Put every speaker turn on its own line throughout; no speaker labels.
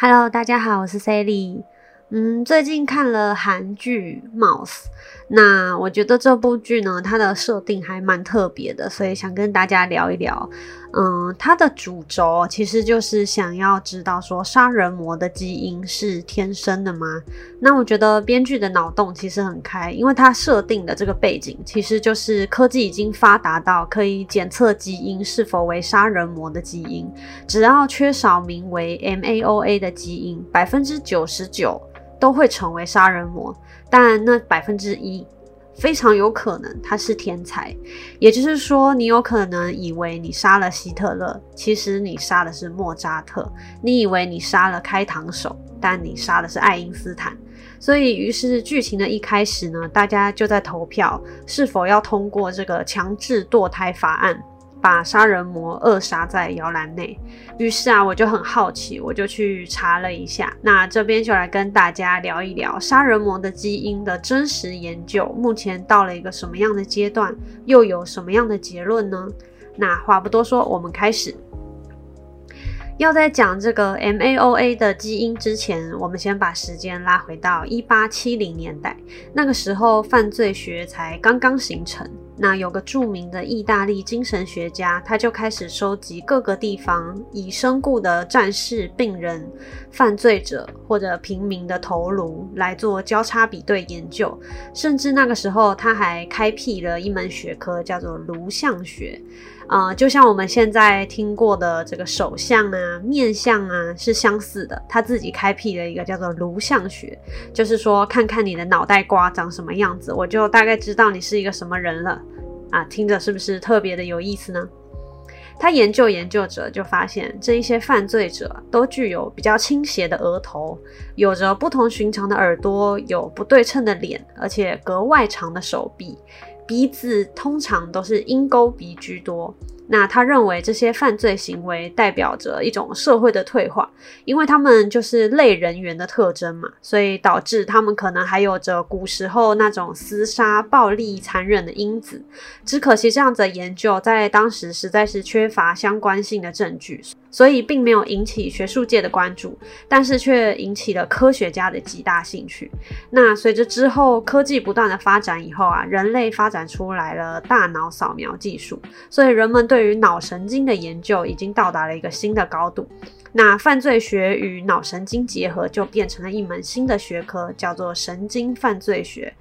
Hello，大家好，我是 Sally。嗯，最近看了韩剧《Mouse》，那我觉得这部剧呢，它的设定还蛮特别的，所以想跟大家聊一聊。嗯，它的主轴其实就是想要知道说，杀人魔的基因是天生的吗？那我觉得编剧的脑洞其实很开，因为它设定的这个背景其实就是科技已经发达到可以检测基因是否为杀人魔的基因，只要缺少名为 MAOA 的基因，百分之九十九。都会成为杀人魔，但那百分之一非常有可能他是天才，也就是说，你有可能以为你杀了希特勒，其实你杀的是莫扎特；你以为你杀了开膛手，但你杀的是爱因斯坦。所以，于是剧情的一开始呢，大家就在投票是否要通过这个强制堕胎法案。把杀人魔扼杀在摇篮内。于是啊，我就很好奇，我就去查了一下。那这边就来跟大家聊一聊杀人魔的基因的真实研究，目前到了一个什么样的阶段，又有什么样的结论呢？那话不多说，我们开始。要在讲这个 MAOA 的基因之前，我们先把时间拉回到一八七零年代，那个时候犯罪学才刚刚形成。那有个著名的意大利精神学家，他就开始收集各个地方已身故的战士、病人、犯罪者或者平民的头颅来做交叉比对研究，甚至那个时候他还开辟了一门学科，叫做颅相学。啊，就像我们现在听过的这个手相啊、面相啊是相似的，他自己开辟了一个叫做颅相学，就是说看看你的脑袋瓜长什么样子，我就大概知道你是一个什么人了。啊，听着是不是特别的有意思呢？他研究研究者就发现，这一些犯罪者都具有比较倾斜的额头，有着不同寻常的耳朵，有不对称的脸，而且格外长的手臂，鼻子通常都是鹰钩鼻居多。那他认为这些犯罪行为代表着一种社会的退化，因为他们就是类人猿的特征嘛，所以导致他们可能还有着古时候那种厮杀、暴力、残忍的因子。只可惜这样子的研究在当时实在是缺乏相关性的证据。所以并没有引起学术界的关注，但是却引起了科学家的极大兴趣。那随着之后科技不断的发展以后啊，人类发展出来了大脑扫描技术，所以人们对对于脑神经的研究已经到达了一个新的高度。那犯罪学与脑神经结合，就变成了一门新的学科，叫做神经犯罪学。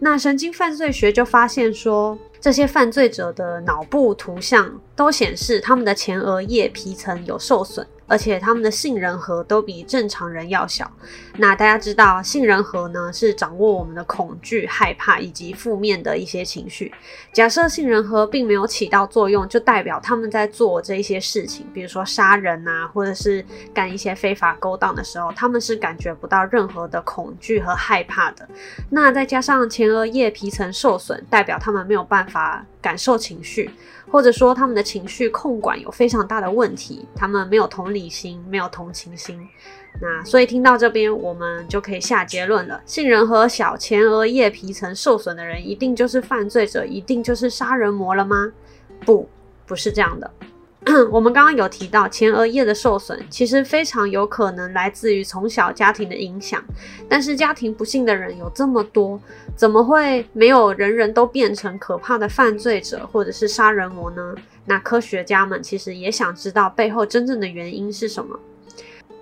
那神经犯罪学就发现说。这些犯罪者的脑部图像都显示他们的前额叶皮层有受损。而且他们的杏仁核都比正常人要小。那大家知道，杏仁核呢是掌握我们的恐惧、害怕以及负面的一些情绪。假设杏仁核并没有起到作用，就代表他们在做这些事情，比如说杀人啊，或者是干一些非法勾当的时候，他们是感觉不到任何的恐惧和害怕的。那再加上前额叶皮层受损，代表他们没有办法感受情绪。或者说他们的情绪控管有非常大的问题，他们没有同理心，没有同情心。那所以听到这边，我们就可以下结论了：杏仁核小、前额叶皮层受损的人，一定就是犯罪者，一定就是杀人魔了吗？不，不是这样的。我们刚刚有提到前额叶的受损，其实非常有可能来自于从小家庭的影响。但是家庭不幸的人有这么多，怎么会没有人人都变成可怕的犯罪者或者是杀人魔呢？那科学家们其实也想知道背后真正的原因是什么。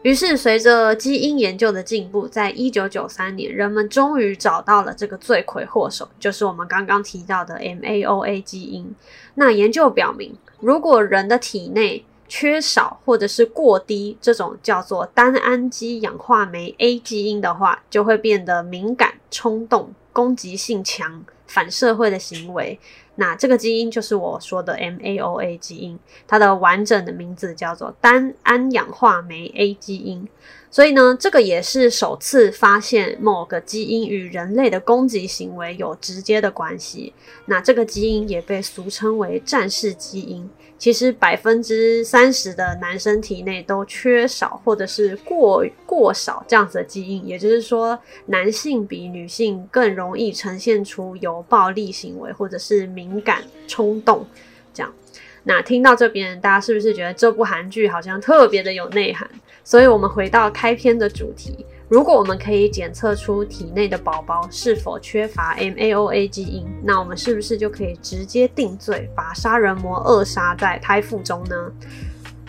于是，随着基因研究的进步，在一九九三年，人们终于找到了这个罪魁祸首，就是我们刚刚提到的 MAOA 基因。那研究表明，如果人的体内缺少或者是过低这种叫做单氨基氧化酶 A 基因的话，就会变得敏感、冲动、攻击性强、反社会的行为。那这个基因就是我说的 MAOA 基因，它的完整的名字叫做单胺氧化酶 A 基因。所以呢，这个也是首次发现某个基因与人类的攻击行为有直接的关系。那这个基因也被俗称为战士基因。其实百分之三十的男生体内都缺少或者是过过少这样子的基因，也就是说，男性比女性更容易呈现出有暴力行为或者是敏感冲动这样。那听到这边，大家是不是觉得这部韩剧好像特别的有内涵？所以，我们回到开篇的主题。如果我们可以检测出体内的宝宝是否缺乏 MAOA 基因，那我们是不是就可以直接定罪，把杀人魔扼杀在胎腹中呢？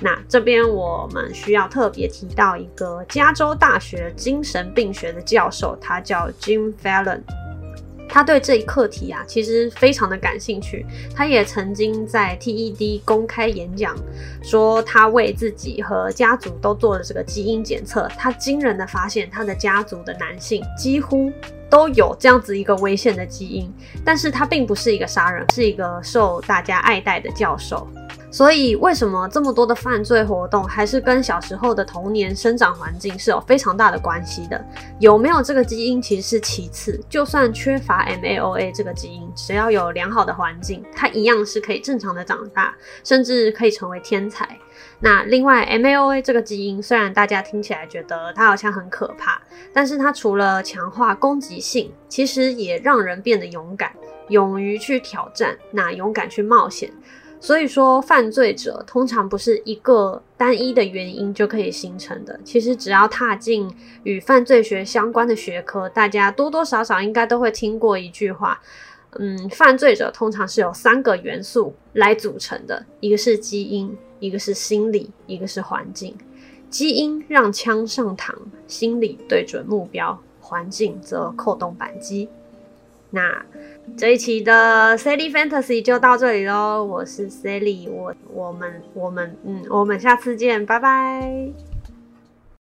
那这边我们需要特别提到一个加州大学精神病学的教授，他叫 Jim Fallon。他对这一课题啊，其实非常的感兴趣。他也曾经在 TED 公开演讲，说他为自己和家族都做了这个基因检测。他惊人的发现，他的家族的男性几乎都有这样子一个危险的基因。但是他并不是一个杀人，是一个受大家爱戴的教授。所以，为什么这么多的犯罪活动还是跟小时候的童年生长环境是有非常大的关系的？有没有这个基因其实是其次，就算缺乏 MAOA 这个基因，只要有良好的环境，它一样是可以正常的长大，甚至可以成为天才。那另外，MAOA 这个基因虽然大家听起来觉得它好像很可怕，但是它除了强化攻击性，其实也让人变得勇敢，勇于去挑战，那勇敢去冒险。所以说，犯罪者通常不是一个单一的原因就可以形成的。其实，只要踏进与犯罪学相关的学科，大家多多少少应该都会听过一句话：嗯，犯罪者通常是由三个元素来组成的，一个是基因，一个是心理，一个是环境。基因让枪上膛，心理对准目标，环境则扣动扳机。那。这一期的 Sally Fantasy 就到这里喽，我是 Sally，我我们我们嗯，我们下次见，拜拜。